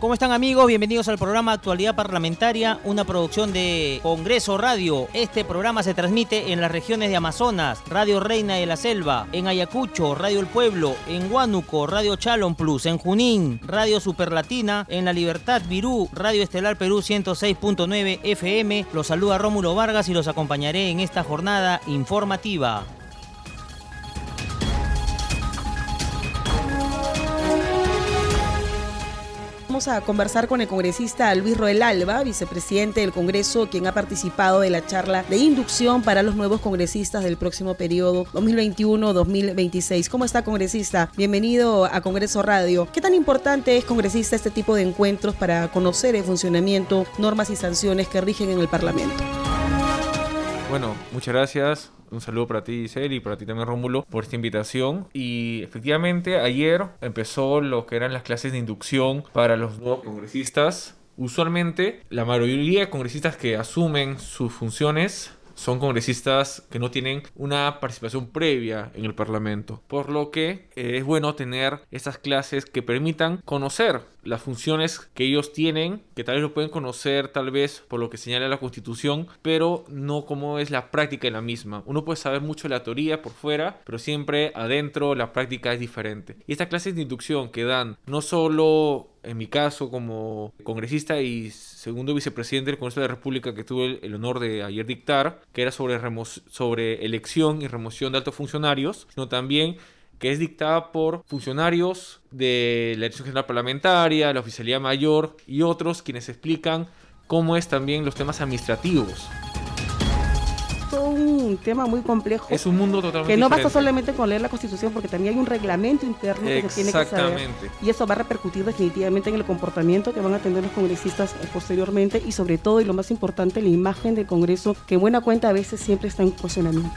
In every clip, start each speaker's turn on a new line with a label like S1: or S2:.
S1: ¿Cómo están amigos? Bienvenidos al programa Actualidad Parlamentaria, una producción de Congreso Radio. Este programa se transmite en las regiones de Amazonas, Radio Reina de la Selva, en Ayacucho, Radio El Pueblo, en Huánuco, Radio Chalon Plus, en Junín, Radio Superlatina, en La Libertad Virú, Radio Estelar Perú 106.9 FM. Los saluda Rómulo Vargas y los acompañaré en esta jornada informativa.
S2: A conversar con el congresista Luis Roel Alba, vicepresidente del Congreso, quien ha participado de la charla de inducción para los nuevos congresistas del próximo periodo 2021-2026. ¿Cómo está, congresista? Bienvenido a Congreso Radio. ¿Qué tan importante es, congresista, este tipo de encuentros para conocer el funcionamiento, normas y sanciones que rigen en el Parlamento?
S3: Bueno, muchas gracias. Un saludo para ti, Giselle, y para ti también, Rómulo, por esta invitación. Y efectivamente, ayer empezó lo que eran las clases de inducción para los nuevos congresistas. Usualmente, la mayoría de congresistas que asumen sus funciones son congresistas que no tienen una participación previa en el Parlamento, por lo que es bueno tener estas clases que permitan conocer las funciones que ellos tienen, que tal vez lo pueden conocer tal vez por lo que señala la Constitución, pero no cómo es la práctica en la misma. Uno puede saber mucho la teoría por fuera, pero siempre adentro la práctica es diferente. Y estas clases de inducción que dan no solo en mi caso como congresista y segundo vicepresidente del Congreso de la República que tuve el, honor de ayer dictar, que era sobre, sobre elección y remoción de altos funcionarios, sino también que es dictada por funcionarios de la Dirección General Parlamentaria, la Oficialía Mayor y otros quienes explican cómo es también los temas administrativos
S2: un tema muy complejo.
S3: Es un mundo totalmente
S2: Que no basta solamente con leer la Constitución, porque también hay un reglamento interno que se tiene que saber. Y eso va a repercutir definitivamente en el comportamiento que van a tener los congresistas posteriormente y sobre todo, y lo más importante, la imagen del Congreso, que buena cuenta a veces siempre está en funcionamiento.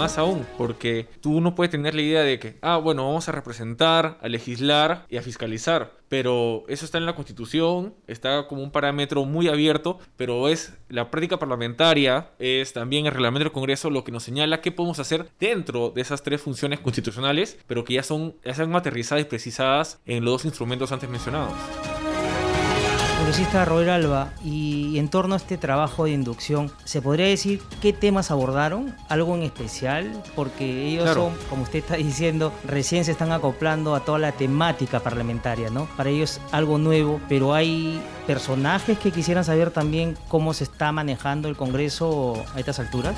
S3: Más aún, porque tú no puedes tener la idea de que, ah, bueno, vamos a representar, a legislar y a fiscalizar. Pero eso está en la Constitución, está como un parámetro muy abierto, pero es la práctica parlamentaria, es también el reglamento del Congreso lo que nos señala qué podemos hacer dentro de esas tres funciones constitucionales, pero que ya son, ya son aterrizadas y precisadas en los dos instrumentos antes mencionados
S1: congresista Robert Alba, y en torno a este trabajo de inducción, ¿se podría decir qué temas abordaron? ¿Algo en especial? Porque ellos son, como usted está diciendo, recién se están acoplando a toda la temática parlamentaria, ¿no? Para ellos algo nuevo, pero hay personajes que quisieran saber también cómo se está manejando el Congreso a estas alturas.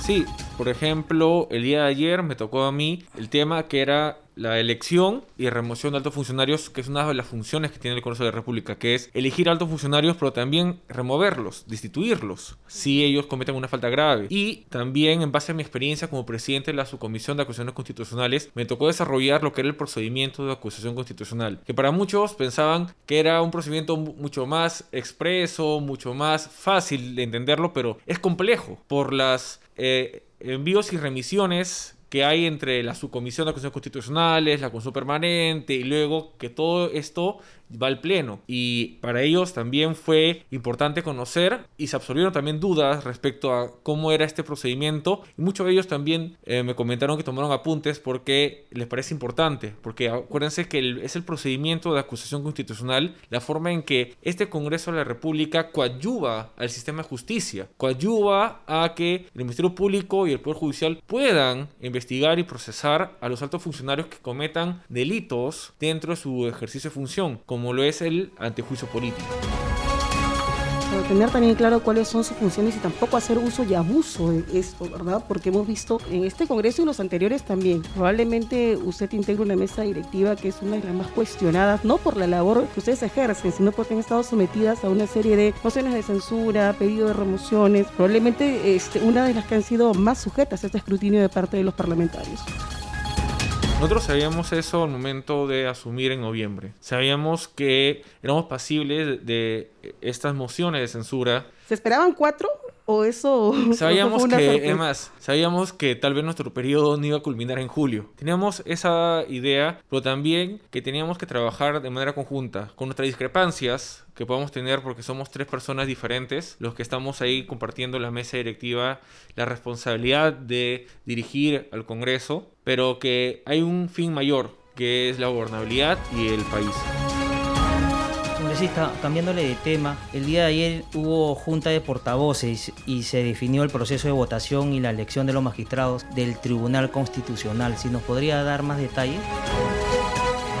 S3: Sí, por ejemplo, el día de ayer me tocó a mí el tema que era la elección y remoción de altos funcionarios, que es una de las funciones que tiene el Congreso de la República, que es elegir altos funcionarios, pero también removerlos, destituirlos, si ellos cometen una falta grave. Y también, en base a mi experiencia como presidente de la Subcomisión de Acusaciones Constitucionales, me tocó desarrollar lo que era el procedimiento de acusación constitucional, que para muchos pensaban que era un procedimiento mucho más expreso, mucho más fácil de entenderlo, pero es complejo por las eh, envíos y remisiones que hay entre la subcomisión de acusaciones constitucionales, la comisión permanente y luego que todo esto va al pleno. Y para ellos también fue importante conocer y se absorbieron también dudas respecto a cómo era este procedimiento. Y muchos de ellos también eh, me comentaron que tomaron apuntes porque les parece importante. Porque acuérdense que es el procedimiento de acusación constitucional, la forma en que este Congreso de la República coadyuva al sistema de justicia, coadyuva a que el Ministerio Público y el Poder Judicial puedan investigar y procesar a los altos funcionarios que cometan delitos dentro de su ejercicio de función, lo es el antejuicio político.
S2: tener también claro cuáles son sus funciones y tampoco hacer uso y abuso de esto, ¿verdad? Porque hemos visto en este Congreso y los anteriores también, probablemente usted integra una mesa directiva que es una de las más cuestionadas, no por la labor que ustedes ejercen, sino porque han estado sometidas a una serie de mociones de censura, pedido de remociones, probablemente este, una de las que han sido más sujetas a este escrutinio de parte de los parlamentarios.
S3: Nosotros sabíamos eso al momento de asumir en noviembre. Sabíamos que éramos pasibles de estas mociones de censura.
S2: ¿Se esperaban cuatro o eso
S3: sabíamos que además sabíamos que tal vez nuestro periodo no iba a culminar en julio. Teníamos esa idea pero también que teníamos que trabajar de manera conjunta con nuestras discrepancias que podemos tener porque somos tres personas diferentes los que estamos ahí compartiendo la mesa directiva la responsabilidad de dirigir al Congreso pero que hay un fin mayor que es la gobernabilidad y el país
S1: congresista, cambiándole de tema, el día de ayer hubo junta de portavoces y se definió el proceso de votación y la elección de los magistrados del Tribunal Constitucional. Si nos podría dar más detalles.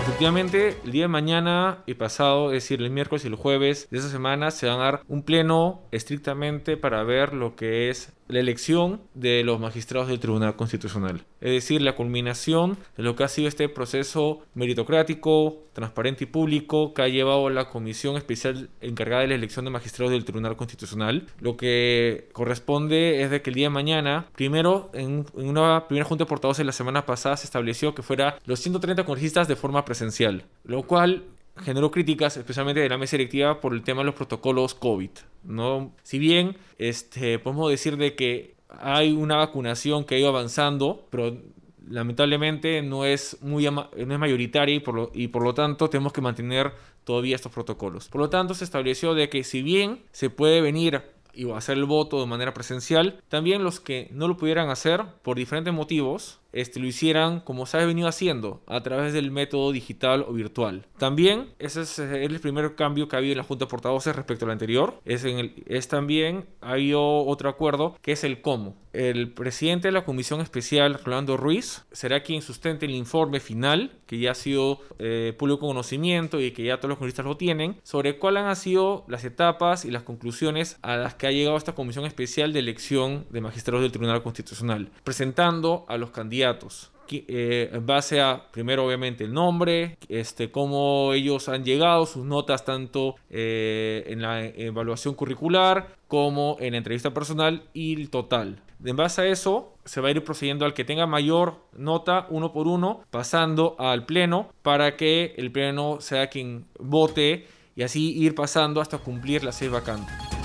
S3: Efectivamente, el día de mañana y pasado, es decir, el miércoles y el jueves de esa semana, se van a dar un pleno estrictamente para ver lo que es la elección de los magistrados del Tribunal Constitucional. Es decir, la culminación de lo que ha sido este proceso meritocrático, transparente y público que ha llevado la Comisión Especial encargada de la elección de magistrados del Tribunal Constitucional. Lo que corresponde es de que el día de mañana, primero, en, una primera junta de portavoces la semana pasada se estableció que fuera los 130 congresistas de forma presencial, lo cual generó críticas, especialmente de la mesa directiva, por el tema de los protocolos COVID. ¿no? Si bien este, podemos decir de que hay una vacunación que ha ido avanzando, pero lamentablemente no es, muy no es mayoritaria y por, lo, y por lo tanto tenemos que mantener todavía estos protocolos. Por lo tanto se estableció de que si bien se puede venir y hacer el voto de manera presencial, también los que no lo pudieran hacer por diferentes motivos, este, lo hicieran como se ha venido haciendo, a través del método digital o virtual. También, ese es el primer cambio que ha habido en la Junta de Portavoces respecto al anterior. Es, en el, es también, ha habido otro acuerdo que es el cómo. El presidente de la Comisión Especial, Rolando Ruiz, será quien sustente el informe final, que ya ha sido eh, público conocimiento y que ya todos los juristas lo tienen, sobre cuáles han sido las etapas y las conclusiones a las que ha llegado esta Comisión Especial de Elección de Magistrados del Tribunal Constitucional, presentando a los candidatos eh, en base a, primero obviamente el nombre, este, cómo ellos han llegado, sus notas tanto eh, en la evaluación curricular como en la entrevista personal y el total. En base a eso, se va a ir procediendo al que tenga mayor nota uno por uno, pasando al pleno para que el pleno sea quien vote y así ir pasando hasta cumplir las seis vacantes.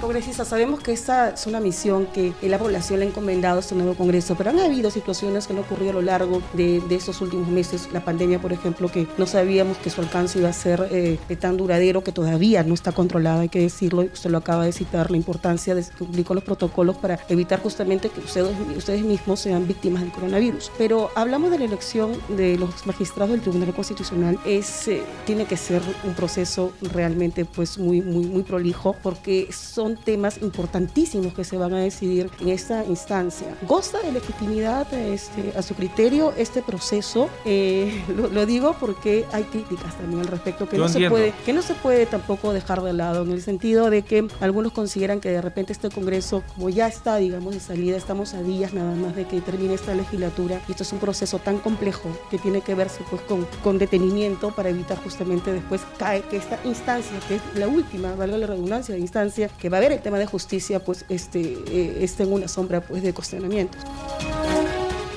S2: Congresista, sabemos que esta es una misión que la población le ha encomendado a este nuevo Congreso, pero han habido situaciones que han ocurrido a lo largo de, estos últimos meses. La pandemia, por ejemplo, que no sabíamos que su alcance iba a ser eh, tan duradero, que todavía no está controlada, hay que decirlo, usted lo acaba de citar, la importancia de cumplir con los protocolos para evitar justamente que ustedes, ustedes mismos sean víctimas del coronavirus. Pero hablamos de la elección de los magistrados del Tribunal Constitucional, es, eh, tiene que ser un proceso realmente pues muy, muy, muy prolijo, porque son temas importantísimos que se van a decidir en esta instancia. ¿Goza de legitimidad este, a su criterio este proceso? Eh, lo, digo porque hay críticas también al respecto que no, se puede, que no se puede tampoco dejar de lado, en el sentido de que algunos consideran que de repente este Congreso, como ya está, digamos, de salida, estamos a días nada más de que termine esta legislatura, y esto es un proceso tan complejo que tiene que verse pues con, con detenimiento para evitar justamente después cae que esta instancia, que es la última, valga la redundancia, de instancia que va a ver el tema de justicia pues este, eh, esté en una sombra pues de cuestionamientos.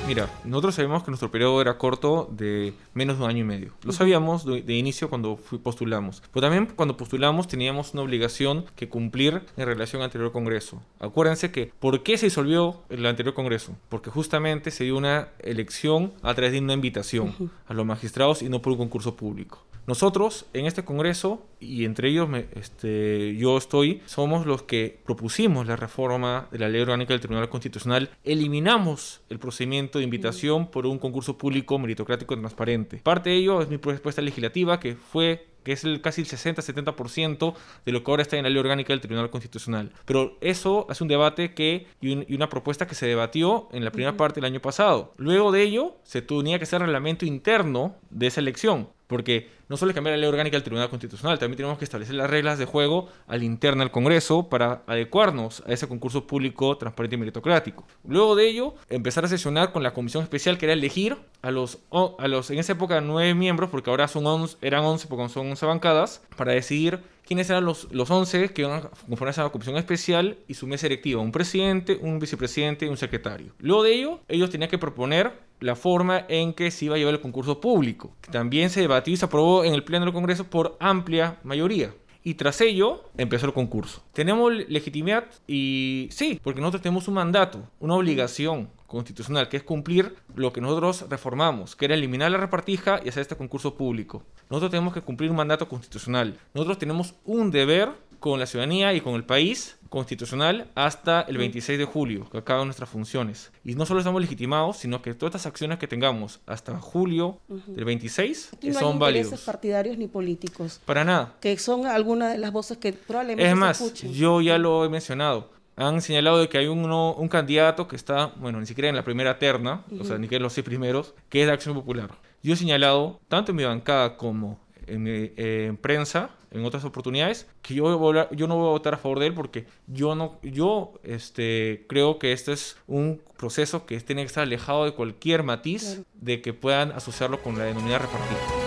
S3: Mira, nosotros sabíamos que nuestro periodo era corto de menos de un año y medio. Lo sabíamos de, inicio cuando postulamos. Pero también cuando postulamos teníamos una obligación que cumplir en relación al anterior Congreso. Acuérdense que, ¿por qué se disolvió el anterior Congreso? Porque justamente se dio una elección a través de una invitación a los magistrados y no por un concurso público. Nosotros en este Congreso, y entre ellos este, yo estoy, somos los que propusimos la reforma de la ley orgánica del Tribunal Constitucional, eliminamos el procedimiento de invitación por un concurso público meritocrático transparente. Parte de ello es mi propuesta legislativa que fue que es el, casi el 60-70% de lo que ahora está en la ley orgánica del Tribunal Constitucional. Pero eso es un debate que, y, una propuesta que se debatió en la primera parte del año pasado. Luego de ello, se tenía que hacer reglamento interno de esa elección. Porque no solo es cambiar la ley orgánica del Tribunal Constitucional, también tenemos que establecer las reglas de juego al interno del Congreso para adecuarnos a ese concurso público transparente y meritocrático. Luego de ello, empezar a sesionar con la comisión especial que era elegir a los, a los en esa época, nueve miembros, porque ahora son eran once porque son once bancadas, para decidir quiénes eran los, los 11 que iban a conformar esa comisión especial y su mesa directiva, un presidente, un vicepresidente y un secretario. Luego de ello, ellos tenían que proponer la forma en que se iba a llevar el concurso público, que también se debatió y se aprobó en el Pleno del Congreso por amplia mayoría. Y tras ello empezó el concurso. Tenemos legitimidad y sí, porque nosotros tenemos un mandato, una obligación constitucional, que es cumplir lo que nosotros reformamos, que era eliminar la repartija y hacer este concurso público. Nosotros tenemos que cumplir un mandato constitucional. Nosotros tenemos un deber con la ciudadanía y con el país constitucional hasta el 26 de julio, que acaban nuestras funciones. Y no solo estamos legitimados, sino que todas estas acciones que tengamos hasta julio del 26
S2: y no
S3: son
S2: hay
S3: válidos.
S2: intereses partidarios ni políticos.
S3: Para nada.
S2: Que son algunas de las voces que probablemente
S3: Es
S2: se
S3: más,
S2: escuchen.
S3: yo ya lo he mencionado. Han señalado de que hay uno- un candidato que está, bueno, ni siquiera en la primera terna, o sea, ni que en los seis primeros, que es de Acción Popular. Yo he señalado, tanto en mi bancada como en, eh, en prensa, en otras oportunidades, que yo, voy a volar- yo no voy a votar a favor de él porque yo no, yo este, creo que este es un proceso que tiene que estar alejado de cualquier matiz de que puedan asociarlo con la denominada repartida.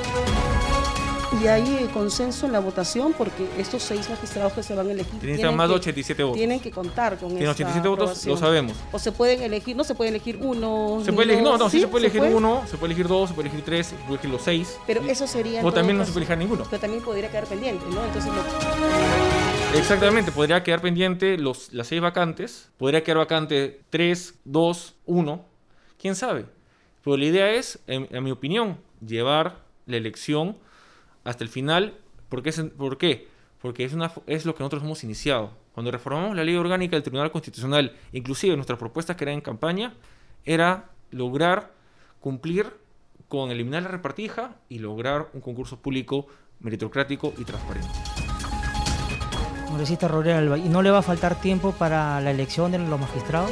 S2: Y hay eh, consenso en la votación porque estos seis magistrados que se van a elegir
S3: Necesitan más de
S2: que,
S3: 87 votos.
S2: tienen que contar con
S3: Tienen
S2: esta
S3: 87 votos,
S2: aprobación.
S3: lo sabemos.
S2: O se pueden elegir, no se puede elegir uno.
S3: Se puede elegir, no, no, sí, se puede elegir
S2: puede?
S3: uno, se puede elegir dos, se puede elegir tres, se puede elegir los seis.
S2: Pero
S3: Y-
S2: eso sería.
S3: O también no se puede elegir ninguno.
S2: Pero también podría quedar pendiente, ¿no? Entonces, lo-
S3: Exactamente, podría quedar pendiente los, las seis vacantes, podría quedar vacante tres, dos, uno, quién sabe. Pero la idea es, en, en mi opinión, llevar la elección hasta el final. ¿Por qué? ¿Por qué? Porque es, una, es lo que nosotros hemos iniciado. Cuando reformamos la ley orgánica del Tribunal Constitucional, inclusive nuestra propuesta que era en campaña, era lograr cumplir con eliminar la repartija y lograr un concurso público meritocrático y transparente.
S1: Congresista Rodríguez Alba, ¿y no le va a faltar tiempo para la elección de los magistrados?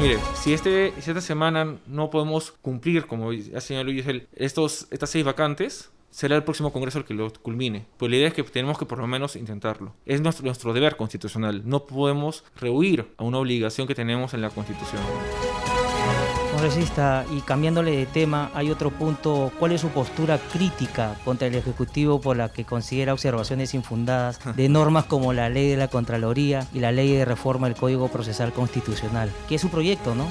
S3: Mire, si, este, si esta semana no podemos cumplir, como ha señalado Giselle, estos, estas seis vacantes, será el próximo Congreso el que lo culmine. Pues la idea es que tenemos que por lo menos intentarlo. Es nuestro, nuestro deber constitucional. No podemos rehuir a una obligación que tenemos en la Constitución.
S1: Congresista, y cambiándole de tema, hay otro punto. ¿Cuál es su postura crítica contra el Ejecutivo por la que considera observaciones infundadas de normas como la ley de la Contraloría y la ley de reforma del Código Procesal Constitucional? Que es su proyecto, ¿no?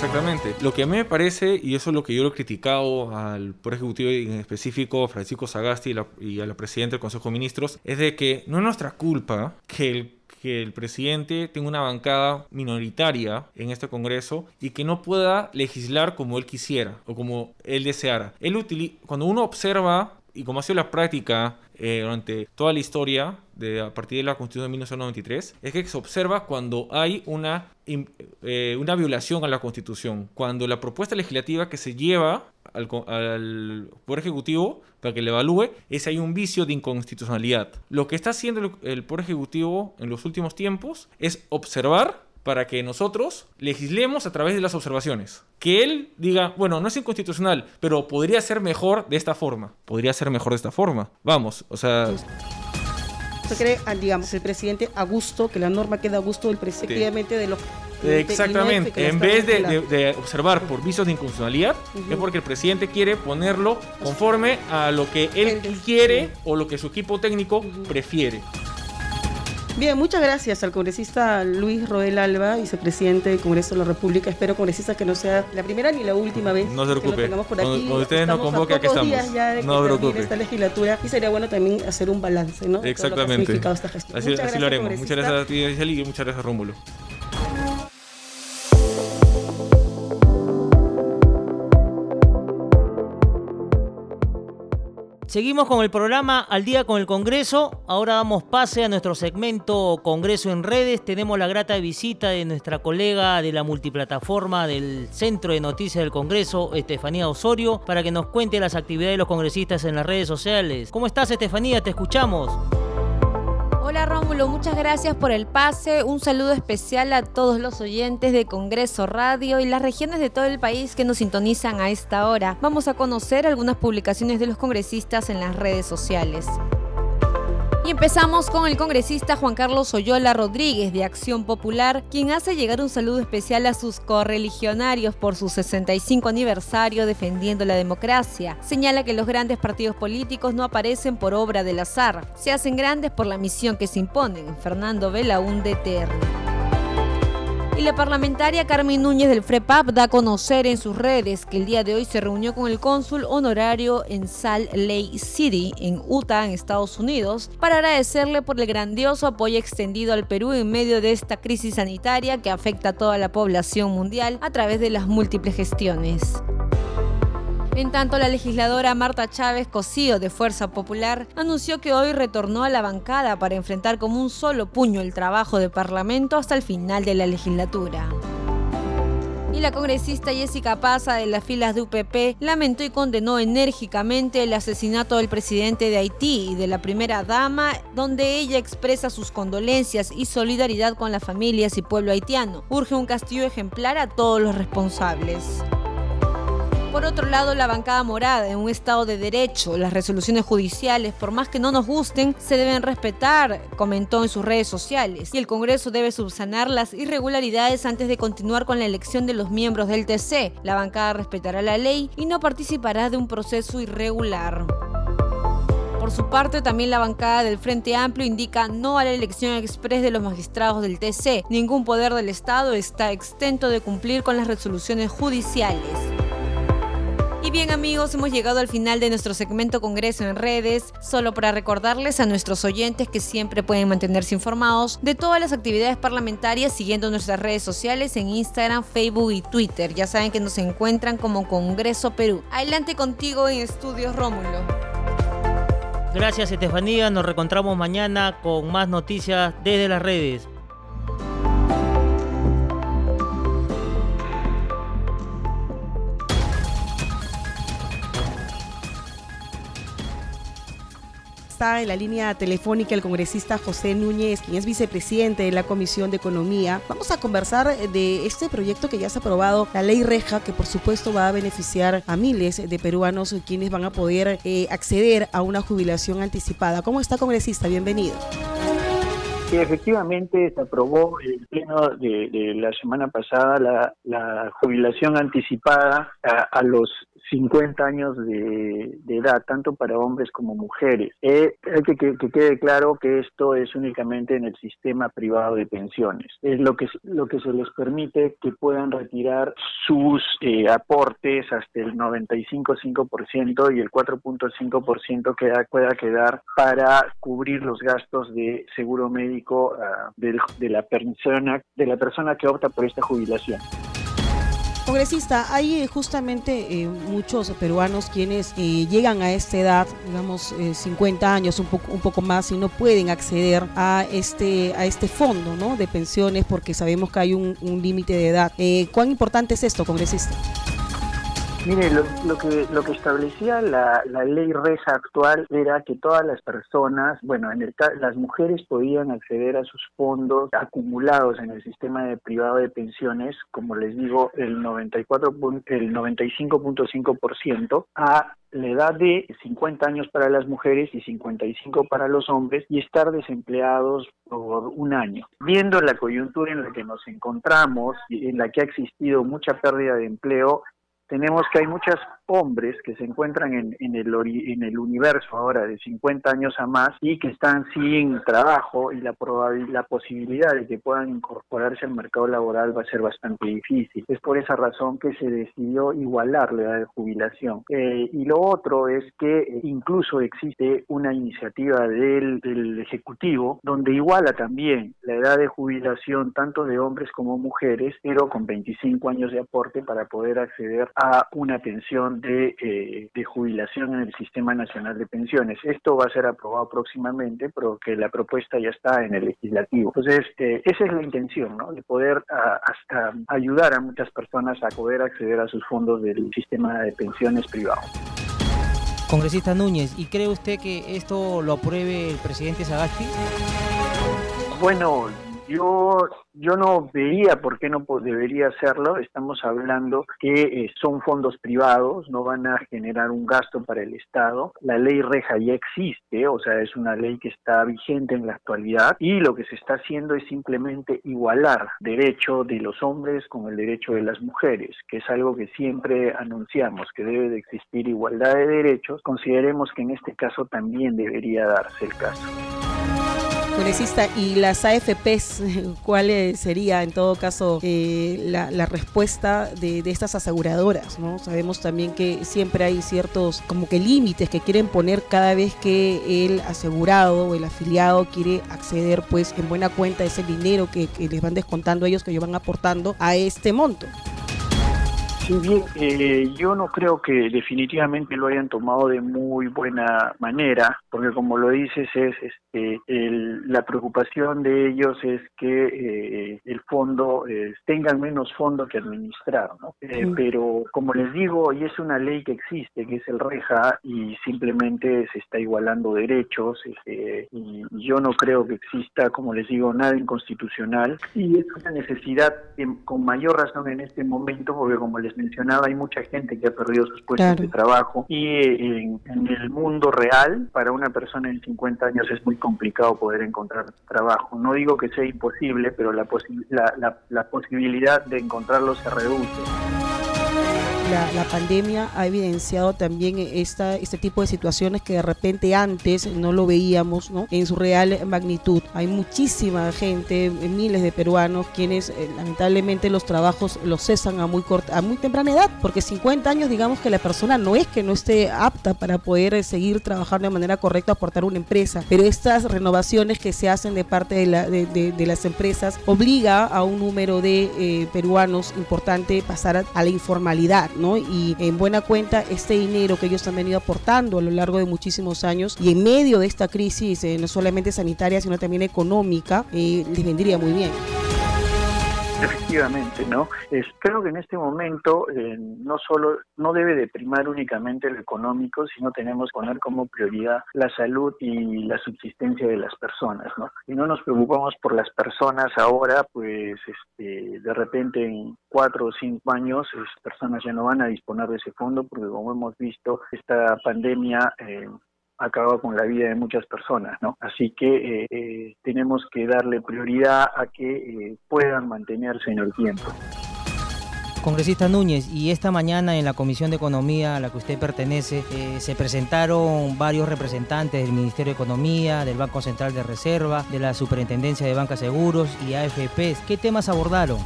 S3: Exactamente. Lo que a mí me parece, y eso es lo que yo lo he criticado al Poder Ejecutivo y en específico Francisco Sagasti y, la- y a la Presidenta del Consejo de Ministros, es de que no es nuestra culpa que el, presidente tenga una bancada minoritaria en este Congreso y que no pueda legislar como él quisiera o como él deseara. Cuando uno observa y como ha sido la práctica eh, durante toda la historia, de, a partir de la Constitución de 1993, es que se observa cuando hay una, eh, una violación a la Constitución, cuando la propuesta legislativa que se lleva al, al Poder Ejecutivo para que le evalúe es hay un vicio de inconstitucionalidad. Lo que está haciendo el, el Poder Ejecutivo en los últimos tiempos es observar para que nosotros legislemos a través de las observaciones. Que él diga, bueno, no es inconstitucional, pero podría ser mejor de esta forma. Podría ser mejor de esta forma. Vamos, o sea,
S2: ¿Usted cree, digamos, el presidente a gusto, que la norma queda a gusto del presidente, de los...
S3: exactamente. En vez de,
S2: regulando?
S3: de- de observar por vicios de inconstitucionalidad,
S2: Ujú.
S3: es porque el presidente quiere ponerlo conforme a lo que él
S2: Él-
S3: quiere o lo que su equipo técnico prefiere.
S2: Bien, muchas gracias al congresista Luis Rodel Alba, vicepresidente del Congreso de la República. Espero, congresista, que no sea la primera ni la última vez
S3: No se
S2: que lo
S3: preocupe.
S2: tengamos por aquí.
S3: cuando ustedes nos
S2: a
S3: convoquen, aquí
S2: pocos
S3: estamos.
S2: días ya de que
S3: No se preocupe.
S2: esta legislatura y sería bueno también hacer un balance, ¿no? de todo lo que ha
S3: Exactamente.
S2: significado esta gestión.
S3: Así,
S2: Muchas
S3: así
S2: gracias,
S3: lo haremos. Muchas gracias a ti, Giselle, y muchas gracias, Rómulo.
S1: Seguimos con el programa Al día con el Congreso. Ahora damos pase a nuestro segmento Congreso en redes. Tenemos la grata visita de nuestra colega de la multiplataforma del Centro de Noticias del Congreso, Estefanía Osorio, para que nos cuente las actividades de los congresistas en las redes sociales. ¿Cómo estás, Estefanía? Te escuchamos.
S4: Hola Rómulo, muchas gracias por el pase. Un saludo especial a todos los oyentes de Congreso Radio y las regiones de todo el país que nos sintonizan a esta hora. Vamos a conocer algunas publicaciones de los congresistas en las redes sociales. Y empezamos con el congresista Juan Carlos Oyola Rodríguez de Acción Popular, quien hace llegar un saludo especial a sus correligionarios por su 65 aniversario defendiendo la democracia. Señala que los grandes partidos políticos no aparecen por obra del azar, se hacen grandes por la misión que se imponen. Fernando Belaúnde Terry. Y la parlamentaria Carmen Núñez del FREPAP da a conocer en sus redes que el día de hoy se reunió con el cónsul honorario en Salt Lake City, en Utah, en Estados Unidos, para agradecerle por el grandioso apoyo extendido al Perú en medio de esta crisis sanitaria que afecta a toda la población mundial a través de las múltiples gestiones. En tanto, la legisladora Marta Chávez Cosío de Fuerza Popular anunció que hoy retornó a la bancada para enfrentar como un solo puño el trabajo de Parlamento hasta el final de la legislatura. Y la congresista Jessica Paza de las filas de UPP lamentó y condenó enérgicamente el asesinato del presidente de Haití y de la primera dama, donde ella expresa sus condolencias y solidaridad con las familias y pueblo haitiano. Urge un castigo ejemplar a todos los responsables. Por otro lado, la bancada morada, en un Estado de derecho, las resoluciones judiciales, por más que no nos gusten, se deben respetar, comentó en sus redes sociales, y el Congreso debe subsanar las irregularidades antes de continuar con la elección de los miembros del TC. La bancada respetará la ley y no participará de un proceso irregular. Por su parte, también la bancada del Frente Amplio indica no a la elección express de los magistrados del TC. Ningún poder del Estado está exento de cumplir con las resoluciones judiciales. Y bien amigos, hemos llegado al final de nuestro segmento Congreso en redes, solo para recordarles a nuestros oyentes que siempre pueden mantenerse informados de todas las actividades parlamentarias siguiendo nuestras redes sociales en Instagram, Facebook y Twitter. Ya saben que nos encuentran como Congreso Perú. Adelante contigo en Estudios Rómulo.
S1: Gracias Estefanía, nos reencontramos mañana con más noticias desde las redes.
S2: Está en la línea telefónica el congresista José Núñez, quien es vicepresidente de la Comisión de Economía. Vamos a conversar de este proyecto que ya se ha aprobado, la ley Reja, que por supuesto va a beneficiar a miles de peruanos quienes van a poder eh, acceder a una jubilación anticipada. ¿Cómo está, congresista? Bienvenido.
S5: Sí, efectivamente se aprobó el pleno de, la semana pasada la, jubilación anticipada a, los 50 años de, edad, tanto para hombres como mujeres. Eh, hay que, que, quede claro que esto es únicamente en el sistema privado de pensiones. Es lo que, lo que se les permite que puedan retirar sus eh, aportes hasta el 95,5% y el 4,5% que pueda quedar para cubrir los gastos de seguro médico uh, de, la persona, de la persona que opta por esta jubilación.
S2: Congresista, hay eh, justamente eh, muchos peruanos quienes eh, llegan a esta edad, digamos 50 años, un poco, más, y no pueden acceder a este, a este fondo ¿no? de pensiones porque sabemos que hay un límite de edad. ¿Cuán importante es esto, congresista?
S5: Mire, lo, que lo que establecía la, ley RESA actual era que todas las personas, bueno, en el, las mujeres podían acceder a sus fondos acumulados en el sistema de privado de pensiones, como les digo, el 94 el 95.5% a la edad de 50 años para las mujeres y 55 para los hombres y estar desempleados por un año. Viendo la coyuntura en la que nos encontramos, en la que ha existido mucha pérdida de empleo, tenemos que hay muchos hombres que se encuentran en, en, el, en el universo ahora de 50 años a más y que están sin trabajo y la, la posibilidad de que puedan incorporarse al mercado laboral va a ser bastante difícil. Es por esa razón que se decidió igualar la edad de jubilación. Eh, y lo otro es que incluso existe una iniciativa del, del Ejecutivo donde iguala también la edad de jubilación tanto de hombres como mujeres, pero con 25 años de aporte para poder acceder a una pensión eh, de, jubilación en el Sistema Nacional de Pensiones. Esto va a ser aprobado próximamente, pero que la propuesta ya está en el legislativo. Entonces, eh, esa es la intención, ¿no? De poder hasta ayudar a muchas personas a poder acceder a sus fondos del sistema de pensiones privado.
S1: Congresista Núñez, ¿y cree usted que esto lo apruebe el presidente Sagasti?
S5: Bueno, yo, yo no vería por qué no debería hacerlo. Estamos hablando que eh, son fondos privados, no van a generar un gasto para el Estado. La ley reja ya existe, o sea, es una ley que está vigente en la actualidad y lo que se está haciendo es simplemente igualar derecho de los hombres con el derecho de las mujeres, que es algo que siempre anunciamos, que debe de existir igualdad de derechos. Consideremos que en este caso también debería darse el caso.
S2: ¿Y las AFPs cuál sería en todo caso eh, la, respuesta de, estas aseguradoras? ¿no? Sabemos también que siempre hay ciertos como que límites que quieren poner cada vez que el asegurado o el afiliado quiere acceder pues en buena cuenta ese dinero que les van descontando ellos que ellos van aportando a este monto.
S5: Sí, bien, eh, yo no creo que definitivamente lo hayan tomado de muy buena manera, porque como lo dices, es este, la preocupación de ellos es que eh, el fondo eh, tenga menos fondo que administrar, ¿no? Pero como les digo, y es una ley que existe, que es el REJA, y simplemente se está igualando derechos, este, y yo no creo que exista, como les digo, nada inconstitucional, y es una necesidad con mayor razón en este momento, porque como les mencionaba, hay mucha gente que ha perdido sus puestos de trabajo. Y en, el mundo real, para una persona en 50 años es muy complicado poder encontrar trabajo. No digo que sea imposible, pero la, la, la posibilidad de encontrarlo se reduce
S2: la, pandemia ha evidenciado también esta, este tipo de situaciones que de repente antes no lo veíamos ¿no? en su real magnitud. Hay muchísima gente, miles de peruanos, quienes eh, lamentablemente los trabajos los cesan a muy, corta, a muy temprana edad, porque 50 años digamos que la persona no es que no esté apta para poder eh, seguir trabajando de manera correcta, aportar una empresa, pero estas renovaciones que se hacen de parte de, la, de, las empresas obliga a un número de eh, peruanos importante pasar a la informalidad. Y en buena cuenta este dinero que ellos han venido aportando a lo largo de muchísimos años y en medio de esta crisis, eh, no solamente sanitaria, sino también económica, eh, les vendría muy bien.
S5: Efectivamente, ¿no? creo que en este momento eh, no solo, no debe de primar únicamente lo económico, sino tenemos que poner como prioridad la salud y la subsistencia de las personas, ¿no? Si no nos preocupamos por las personas ahora, pues este, de repente en cuatro o cinco años las personas ya no van a disponer de ese fondo porque como hemos visto, esta pandemia eh, acaba con la vida de muchas personas, ¿no? Así que eh, eh, tenemos que darle prioridad a que eh, puedan mantenerse en el tiempo.
S1: Congresista Núñez, y esta mañana en la Comisión de Economía a la que usted pertenece, se presentaron varios representantes del Ministerio de Economía, del Banco Central de Reserva, de la Superintendencia de Bancas Seguros y AFPs. ¿Qué temas abordaron?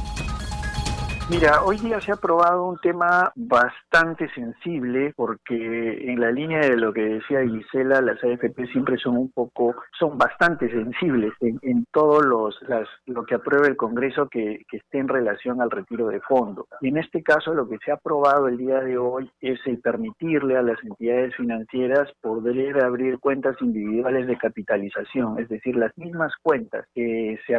S5: Mira, hoy día se ha aprobado un tema bastante sensible porque en la línea de lo que decía Gisela, las AFP siempre son un poco, son bastante sensibles en, todos los, las, lo que apruebe el Congreso que, que, esté en relación al retiro de fondos. Y en este caso lo que se ha aprobado el día de hoy es el permitirle a las entidades financieras poder abrir cuentas individuales de capitalización, es decir, las mismas cuentas que se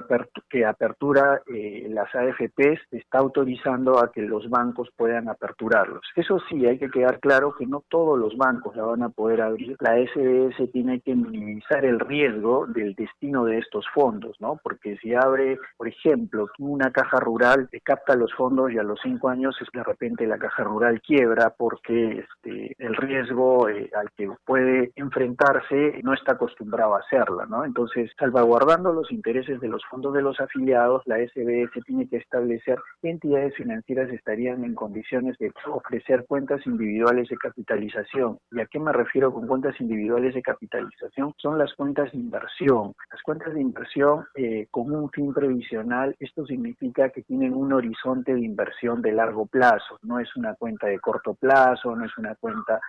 S5: que apertura eh, las AFPs está a que los bancos puedan aperturarlos. Eso sí, hay que quedar claro que no todos los bancos la van a poder abrir. La SBS tiene que minimizar el riesgo del destino de estos fondos, ¿no? Porque si abre, por ejemplo, una caja rural capta los fondos y a los cinco años de repente la caja rural quiebra porque este, el riesgo eh, al que puede enfrentarse no está acostumbrado a hacerla, ¿no? Entonces, salvaguardando los intereses de los fondos de los afiliados, la SBS tiene que establecer entidades financieras estarían en condiciones de ofrecer cuentas individuales de capitalización. ¿Y a qué me refiero con cuentas individuales de capitalización? Son las cuentas de inversión. Las cuentas de inversión eh, con un fin previsional, esto significa que tienen un horizonte de inversión de largo plazo. No es una cuenta de corto plazo, no es una cuenta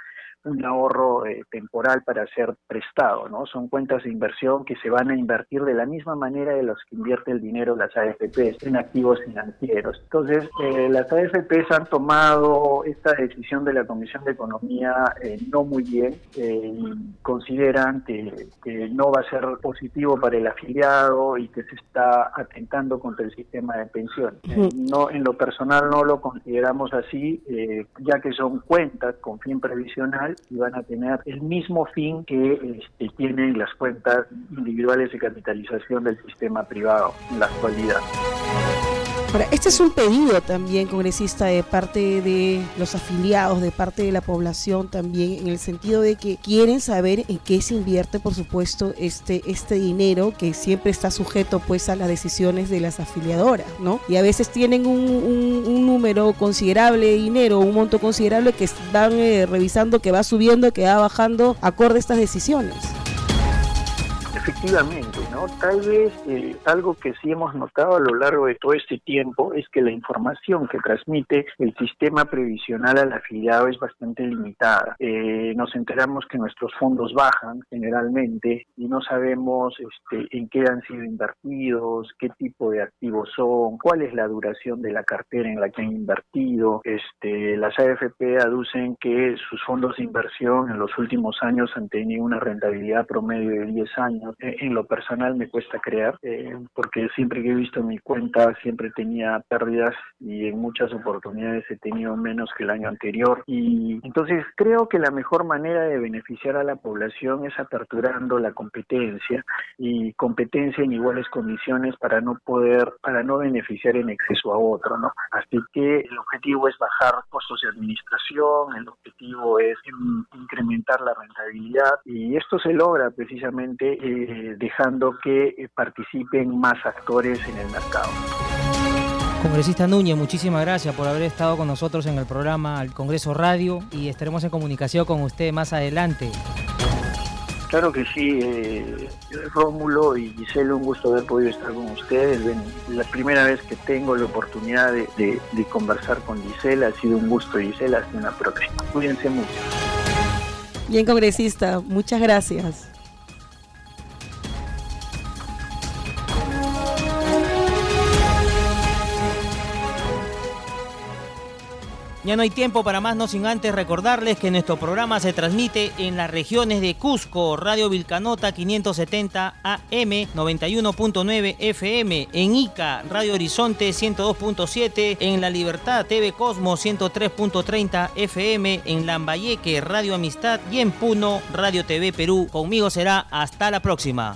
S5: un ahorro eh, temporal para ser prestado, ¿no? Son cuentas de inversión que se van a invertir de la misma manera de los que invierte el dinero las AFPs en activos financieros. Entonces, eh, las AFPs han tomado esta decisión de la Comisión de Economía eh, no muy bien y consideran que, que, no va a ser positivo para el afiliado y que se está atentando contra el sistema de pensiones. no, en lo personal no lo consideramos así, ya que son cuentas con fin previsional y van a tener el mismo fin que este, tienen las cuentas individuales de capitalización del sistema privado en la actualidad
S2: este es un pedido también, congresista, de parte de los afiliados, de parte de la población también, en el sentido de que quieren saber en qué se invierte, por supuesto, este, este dinero que siempre está sujeto pues a las decisiones de las afiliadoras, ¿no? Y a veces tienen un, número considerable de dinero, un monto considerable que están eh, revisando que va subiendo, que va bajando acorde a estas decisiones.
S5: Efectivamente, ¿no? Tal vez eh, algo que sí hemos notado a lo largo de todo este tiempo es que la información que transmite el sistema previsional al afiliado es bastante limitada. Eh, nos enteramos que nuestros fondos bajan generalmente y no sabemos este, en qué han sido invertidos, qué tipo de activos son, cuál es la duración de la cartera en la que han invertido. Este, las AFP aducen que sus fondos de inversión en los últimos años han tenido una rentabilidad promedio de 10 años. Eh, en lo personal me cuesta creer, eh, porque siempre que he visto mi cuenta siempre tenía pérdidas y en muchas oportunidades he tenido menos que el año anterior. Y entonces creo que la mejor manera de beneficiar a la población es aperturando la competencia y competencia en iguales condiciones para no poder, para no beneficiar en exceso a otro, ¿no? Así que el objetivo es bajar costos de administración, el objetivo es incrementar la rentabilidad y esto se logra precisamente eh, dejando que eh, participen más actores en el mercado.
S1: Congresista Núñez, muchísimas gracias por haber estado con nosotros en el programa al Congreso Radio y estaremos en comunicación con usted más adelante.
S5: Claro que sí, eh, Rómulo y Giselle, un gusto haber podido estar con ustedes. la primera vez que tengo la oportunidad de, de conversar con Giselle, ha sido un gusto, Giselle, hasta una próxima. Cuídense mucho.
S2: Bien, congresista, muchas gracias.
S1: Ya no hay tiempo para más, no sin antes recordarles que nuestro programa se transmite en las regiones de Cusco, Radio Vilcanota 570 AM 91.9 FM, en Ica, Radio Horizonte 102.7, en La Libertad TV Cosmos 103.30 FM, en Lambayeque, Radio Amistad y en Puno, Radio TV Perú. Conmigo será hasta la próxima.